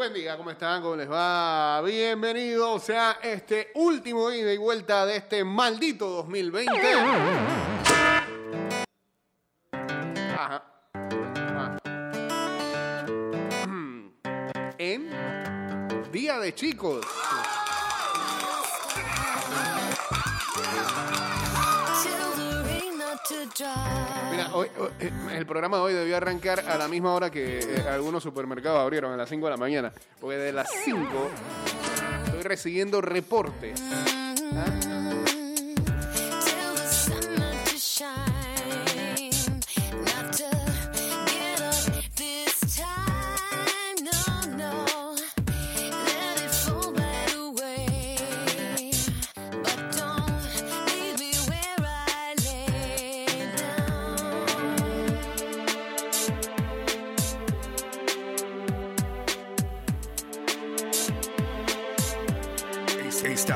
buen día, ¿cómo están? ¿Cómo les va? Bienvenidos a este último ida y vuelta de este maldito 2020. Ajá. Ah. En Día de Chicos. Mira, hoy, hoy, eh, el programa de hoy debió arrancar a la misma hora que eh, algunos supermercados abrieron, a las 5 de la mañana. Porque de las 5 estoy recibiendo reportes. ¿ah?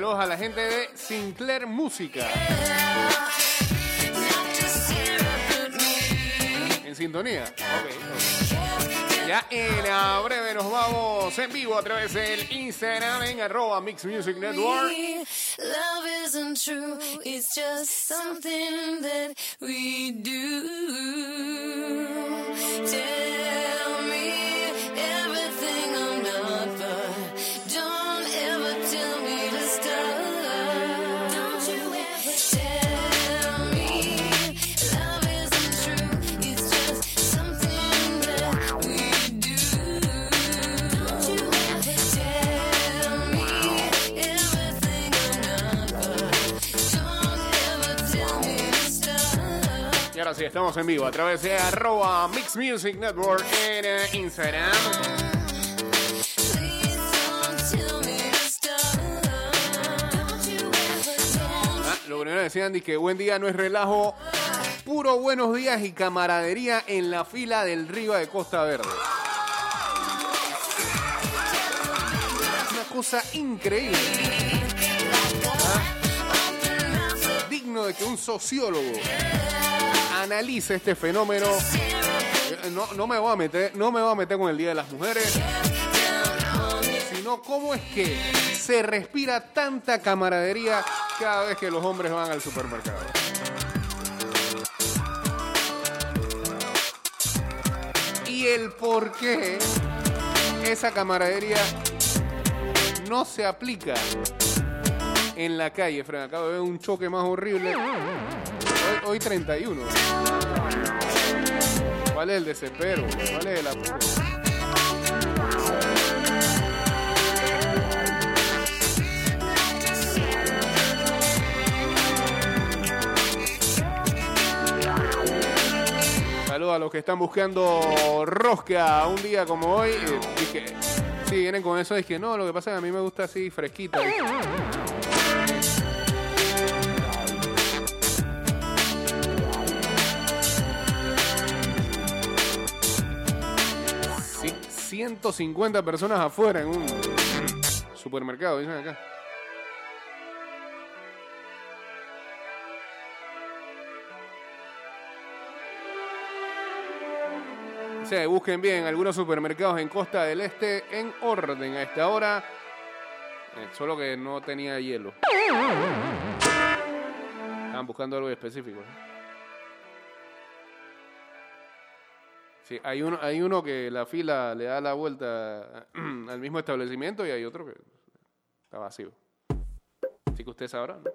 Saludos a la gente de Sinclair Música. En sintonía. Ya en la breve nos vamos en vivo a través del Instagram en arroba Mix Music Network. Love isn't true, it's just something that we do. Estamos en vivo a través de arroba Mix Music Network en eh, Instagram. Ah, lo primero decían es que buen día no es relajo, puro buenos días y camaradería en la fila del Río de Costa Verde. Una cosa increíble. Ah, Digno de que un sociólogo analice este fenómeno. Eh, No, no me voy a meter, no me voy a meter con el Día de las Mujeres, sino cómo es que se respira tanta camaradería cada vez que los hombres van al supermercado. Y el por qué esa camaradería no se aplica en la calle, Fred. Acabo de ver un choque más horrible. Hoy, hoy 31. ¿Cuál es el desespero? ¿Cuál es el apuro? Saludos a los que están buscando rosca un día como hoy. eh, que, sí, vienen con eso. Es que no, lo que pasa es que a mí me gusta así fresquita. 150 personas afuera en un supermercado, dicen acá. O busquen bien algunos supermercados en Costa del Este en orden a esta hora. Eh, solo que no tenía hielo. Estaban buscando algo específico. Sí, hay uno, hay uno que la fila le da la vuelta al mismo establecimiento y hay otro que está vacío. Así que usted sabrá, ¿no?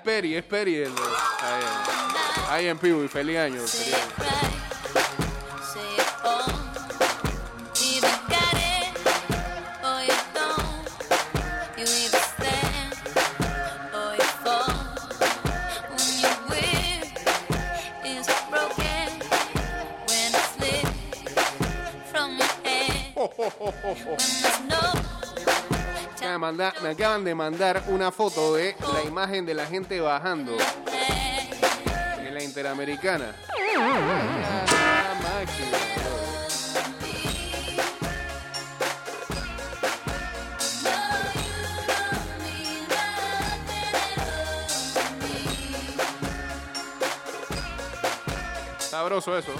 Ah, es Peri. El, ahí, en y feliz año. Feliz año. right, say it all. Acaban de mandar- me acaban de mandar una foto de la imagen de la gente bajando en la Interamericana. Sabroso eso.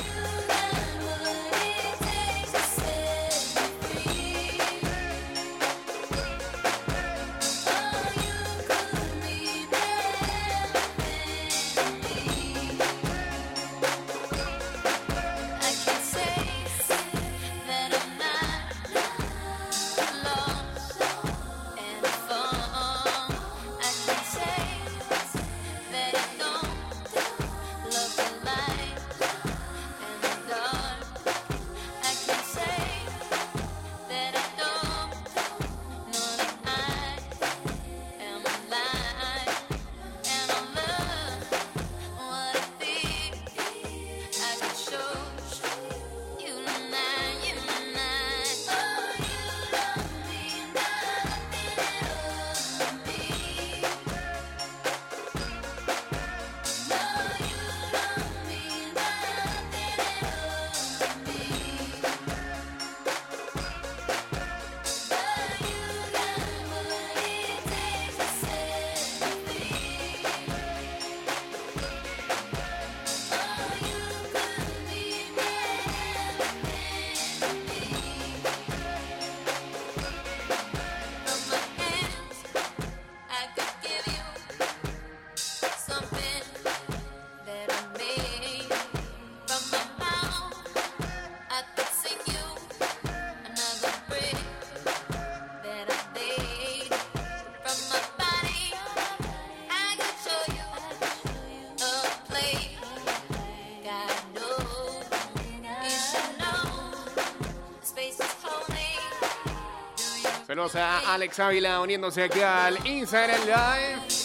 Alex Ávila uniéndose aquí al Instagram Live.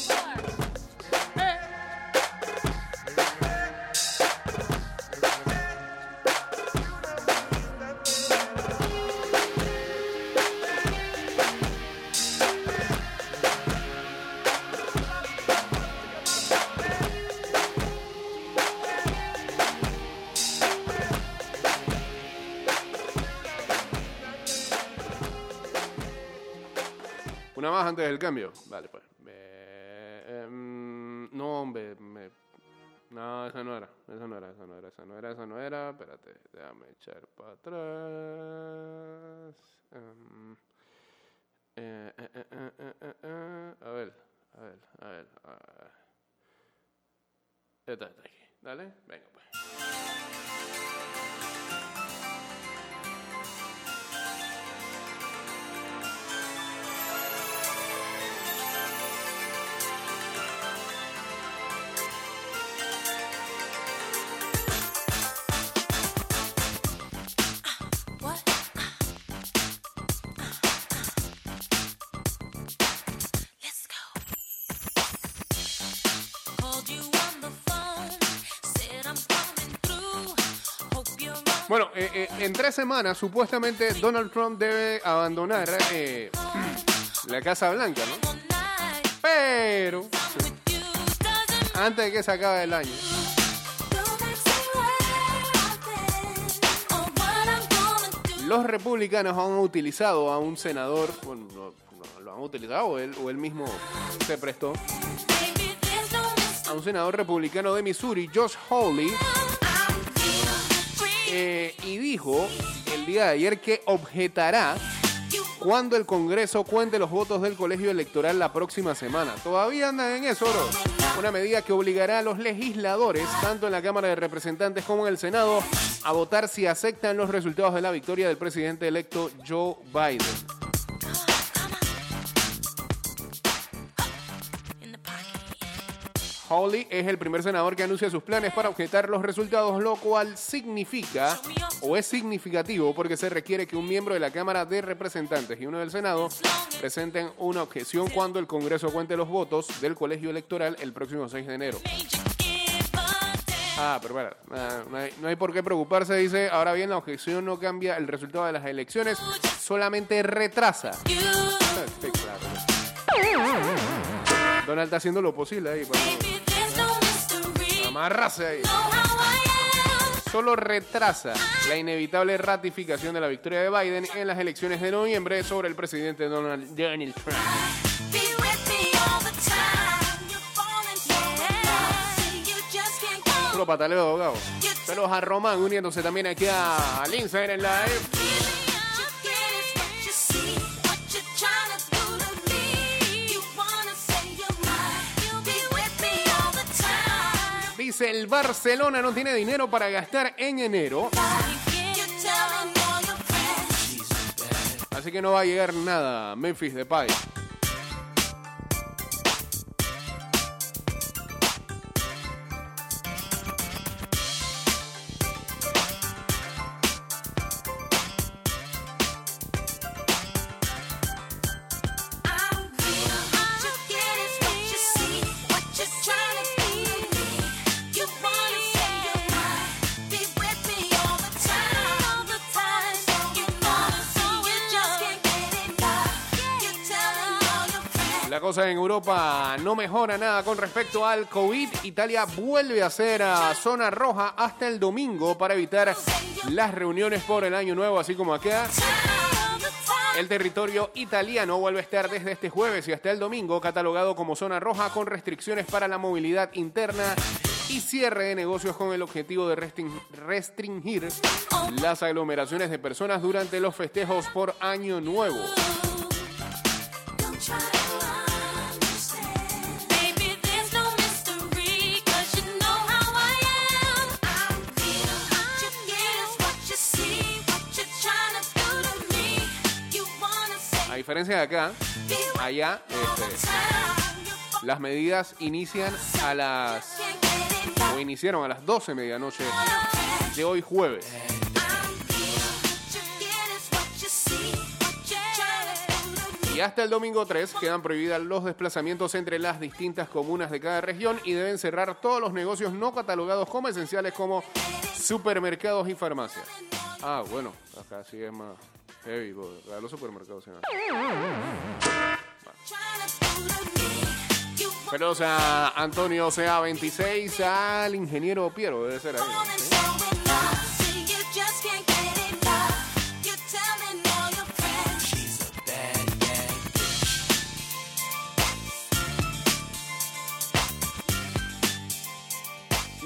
Cambio. Vale, pues. Em, no, hombre. no, esa no era. Esa no era, esa no era, esa no era, esa no era. Espérate, déjame echar para atrás. Em, eh, eh, eh. A ver, a ver, a ver. a ver. Esta está aquí. Dale, venga pues. Bueno, eh, eh, en tres semanas supuestamente Donald Trump debe abandonar eh, la Casa Blanca, ¿no? Pero antes de que se acabe el año, los republicanos han utilizado a un senador, bueno, no, no, lo han utilizado él, o él mismo se prestó, a un senador republicano de Missouri, Josh Hawley. Y dijo el día de ayer que objetará cuando el Congreso cuente los votos del colegio electoral la próxima semana. Todavía andan en eso, bro. Una medida que obligará a los legisladores, tanto en la Cámara de Representantes como en el Senado, a votar si aceptan los resultados de la victoria del presidente electo Joe Biden. Hawley es el primer senador que anuncia sus planes para objetar los resultados, lo cual significa o es significativo porque se requiere que un miembro de la Cámara de Representantes y uno del Senado presenten una objeción cuando el Congreso cuente los votos del colegio electoral el próximo 6 de enero. Ah, pero para, nada, no, hay, por qué preocuparse, dice. Ahora bien, la objeción no cambia el resultado de las elecciones, solamente retrasa. Ah. Donald está haciendo lo posible ahí para amarrarse ahí. Solo retrasa la inevitable ratificación de la victoria de Biden en las elecciones de noviembre sobre el presidente Donald, Donald Trump. Puro pataleo de abogado. Saludos a Román uniéndose también aquí a Lindsay en live. El Barcelona no tiene dinero para gastar en enero, así que no va a llegar nada. Memphis Depay. No mejora nada con respecto al COVID. Italia vuelve a ser a zona roja hasta el domingo para evitar las reuniones por el año nuevo, así como acá. El territorio italiano vuelve a estar desde este jueves y hasta el domingo catalogado como zona roja con restricciones para la movilidad interna y cierre de negocios con el objetivo de restring- restringir las aglomeraciones de personas durante los festejos por Año Nuevo. Diferencia de acá, allá este, las medidas inician a las o iniciaron a las 12 de medianoche de hoy jueves. Y hasta el domingo 3 quedan prohibidas los desplazamientos entre las distintas comunas de cada región y deben cerrar todos los negocios no catalogados como esenciales como supermercados y farmacias. Ah, bueno, acá sí es más heavy, porque acá los supermercados se. Pero o sea, Antonio sea 26 al ingeniero Piero, debe ser ahí. ¿sí?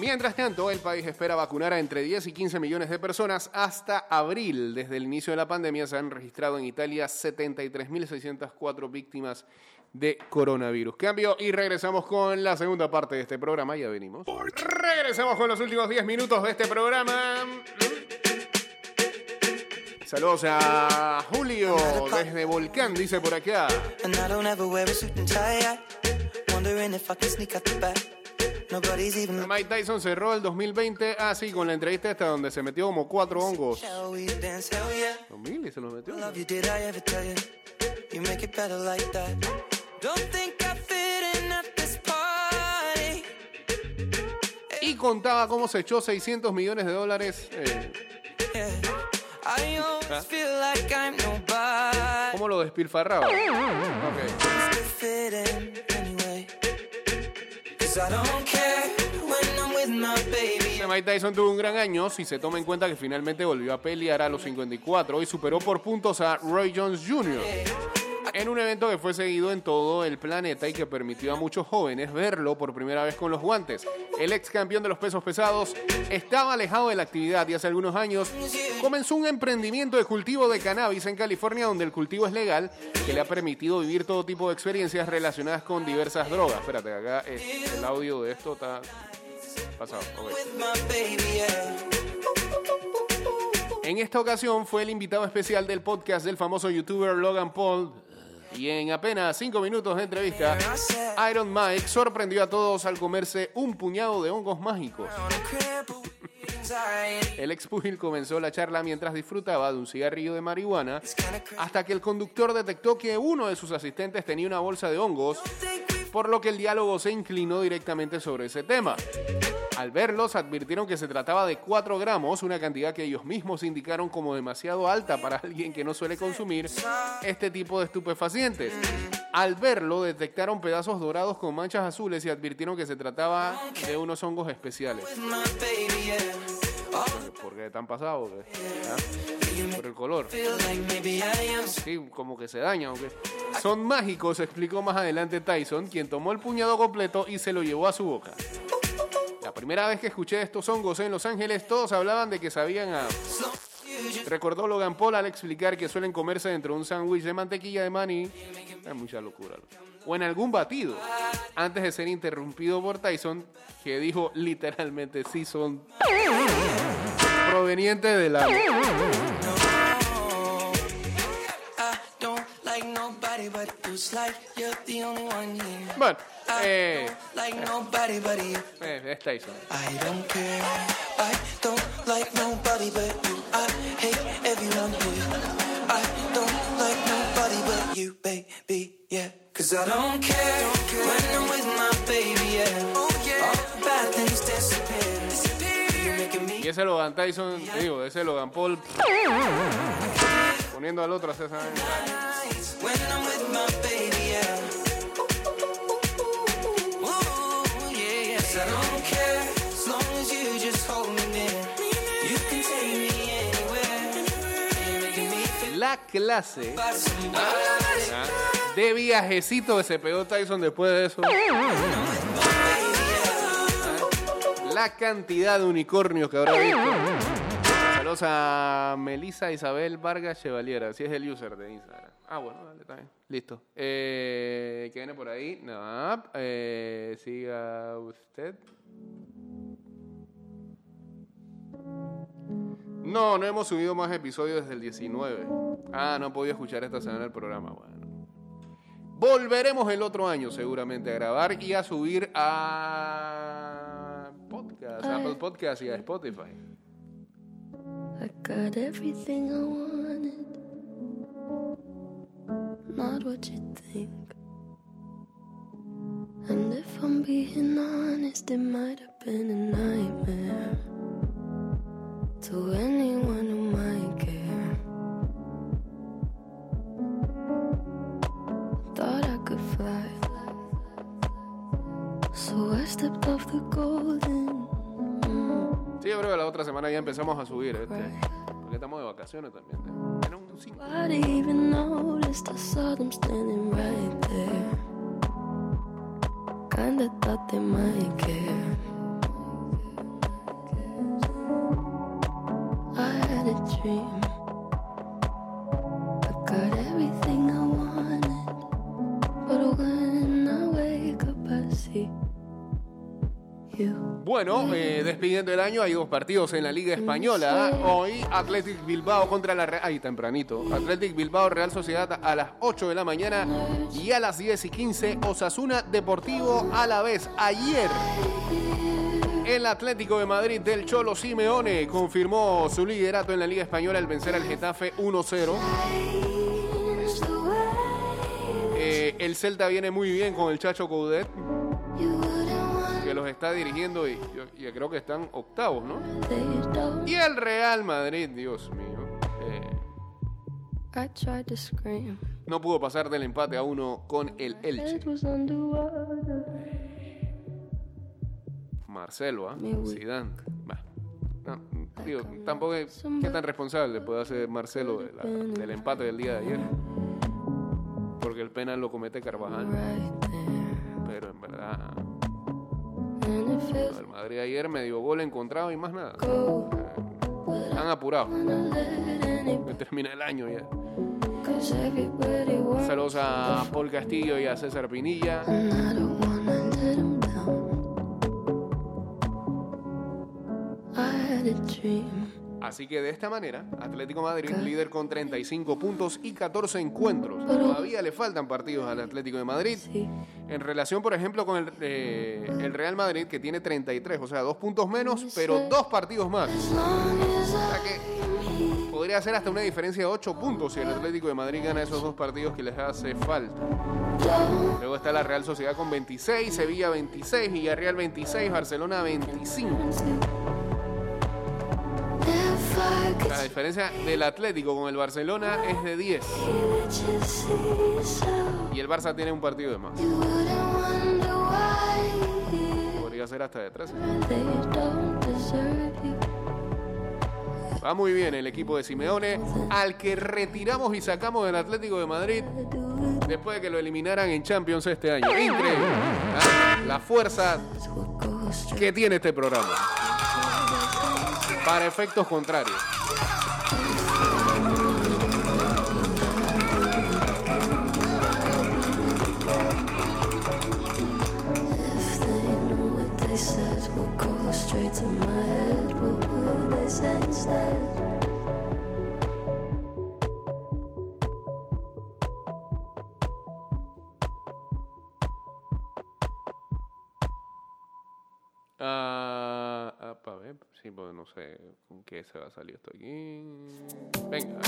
Mientras tanto, el país espera vacunar a entre 10 y 15 millones de personas hasta abril. Desde el inicio de la pandemia se han registrado en Italia 73.604 víctimas de coronavirus. Cambio y regresamos con la segunda parte de este programa. Ya venimos. Regresamos con los últimos 10 minutos de este programa. Saludos a Julio desde Volcán, dice por acá. Mike Tyson cerró el 2020, ah sí, con la entrevista esta donde se metió como cuatro hongos. Shall we dance? Hell yeah. 2000 y se los metió. Y contaba cómo se echó 600 millones de dólares. eh, nobody. ¿Cómo lo despilfarraba? Ok. Mike Tyson tuvo un gran año si se toma en cuenta que finalmente volvió a pelear a los 54 y superó por puntos a Roy Jones Jr. En un evento que fue seguido en todo el planeta y que permitió a muchos jóvenes verlo por primera vez con los guantes. El ex campeón de los pesos pesados estaba alejado de la actividad y hace algunos años comenzó un emprendimiento de cultivo de cannabis en California donde el cultivo es legal que le ha permitido vivir todo tipo de experiencias relacionadas con diversas drogas. Espérate, acá eh, el audio de esto está pasado. En esta ocasión fue el invitado especial del podcast del famoso youtuber Logan Paul. Y en apenas cinco minutos de entrevista, Iron Mike sorprendió a todos al comerse un puñado de hongos mágicos. El ex pugil comenzó la charla mientras disfrutaba de un cigarrillo de marihuana hasta que el conductor detectó que uno de sus asistentes tenía una bolsa de hongos, por lo que el diálogo se inclinó directamente sobre ese tema. Al verlos, advirtieron que se trataba de 4 gramos, una cantidad que ellos mismos indicaron como demasiado alta para alguien que no suele consumir este tipo de estupefacientes. Al verlo, detectaron pedazos dorados con manchas azules y advirtieron que se trataba de unos hongos especiales. ¿Por qué tan? ¿Ah? Por el color. Sí, como que se daña. Son mágicos, explicó más adelante Tyson, quien tomó el puñado completo y se lo llevó a su boca. Primera vez que escuché estos hongos en Los Ángeles, todos hablaban de que sabían a... Recordó Logan Paul al explicar que suelen comerse dentro de un sándwich de mantequilla de maní. Es mucha locura. O en algún batido. Antes de ser interrumpido por Tyson, que dijo literalmente sí son provenientes de la... I don't like nobody but you. It's like you're the only one here. Bueno, I eh, don't like nobody but you. eh. I don't care. I don't like nobody but you. I hate everyone here. I don't like nobody but you, baby. Yeah. Cause I don't care when I'm with my baby. Yeah. Oh, yeah. All the bad things disappear. disappear. You're making me Y ese Logan Tyson, digo, ese Logan Paul poniendo al otro a nice when I'm with my baby. Clase. ¿ah? de viajecito que se pegó Tyson después de eso. La cantidad de unicornios que habrá visto. Saludos a Melissa Isabel Vargas Chevalier, así es el user de Instagram. Ah, bueno, dale, está. Listo. Eh, ¿Qué viene por ahí? No, eh, siga usted. No, no hemos subido más episodios desde el 19. Ah, no he podido escuchar esta semana el programa. Bueno. Volveremos el otro año seguramente a grabar y a subir a podcast, a Apple Podcast y a Spotify. I got everything I wanted, not what you think. And if I'm being honest, it might have been a nightmare to anyone who might care. Thought I could fly, so I stepped off the golden. mm, Sí, yo creo que la otra semana ya empezamos a subir este. Porque estamos de vacaciones también. Era un cinco. Nobody even noticed I saw them standing right there. Kinda thought they might care. Dream. I got everything I wanted. But when I wake up, I see. Bueno, eh, despidiendo el año, hay dos partidos en la Liga Española. Hoy, Athletic Bilbao contra la Real. Ahí tempranito. Athletic Bilbao, Real Sociedad a las 8 de la mañana. Y a las 10 y 15, Osasuna Deportivo a la vez. Ayer, el Atlético de Madrid del Cholo Simeone confirmó su liderato en la Liga Española al vencer al Getafe 1-0. Change the way Eh, el Celta viene muy bien con el Chacho Coudet, que los está dirigiendo y creo que están octavos, ¿no? Y el Real Madrid, Dios mío. eh, no pudo pasar del empate a uno con el Elche. Marcelo, ¿ah? Me voy. Zidane. Bah. No, digo, tampoco es, ¿Qué tan responsable puede ser Marcelo de la- del empate del día de ayer? Porque el penal lo comete Carvajal. Pero en verdad, el Madrid ayer medio gol encontrado y más nada. let any Que termina el año ya. Saludos a Paul Castillo y a César Pinilla. Así que de esta manera, Atlético Madrid, líder con 35 puntos y 14 encuentros. Todavía le faltan partidos al Atlético de Madrid. En relación, por ejemplo, con el, eh, el Real Madrid, que tiene 33, o sea, dos puntos menos, pero dos partidos más. O sea que podría ser hasta una diferencia de 8 puntos si el Atlético de Madrid gana esos dos partidos que les hace falta. Luego está la Real Sociedad con 26, Sevilla 26, Villarreal 26, Barcelona 25. La diferencia del Atlético con el Barcelona es de 10 see that you see so y el Barça tiene un partido de más. Podría ser hasta de 13. they don't deserve you. Va muy bien el equipo de Simeone, al que retiramos y sacamos del Atlético de Madrid después de que lo eliminaran en Champions este año. Increíble. ¿ah? La fuerza que tiene este programa. Para efectos contrarios. Qué se va a salir esto aquí. Venga.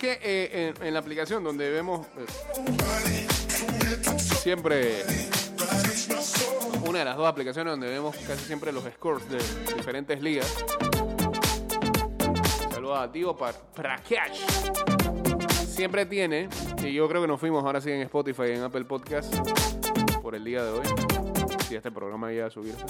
Que eh, en, la aplicación donde vemos eh, siempre una de las dos aplicaciones donde vemos casi siempre los scores de diferentes ligas. Saludos a Tío para Prakash. Siempre tiene, y yo creo que nos fuimos ahora sí en Spotify y en Apple Podcast por el día de hoy. Si este programa llega a subirse.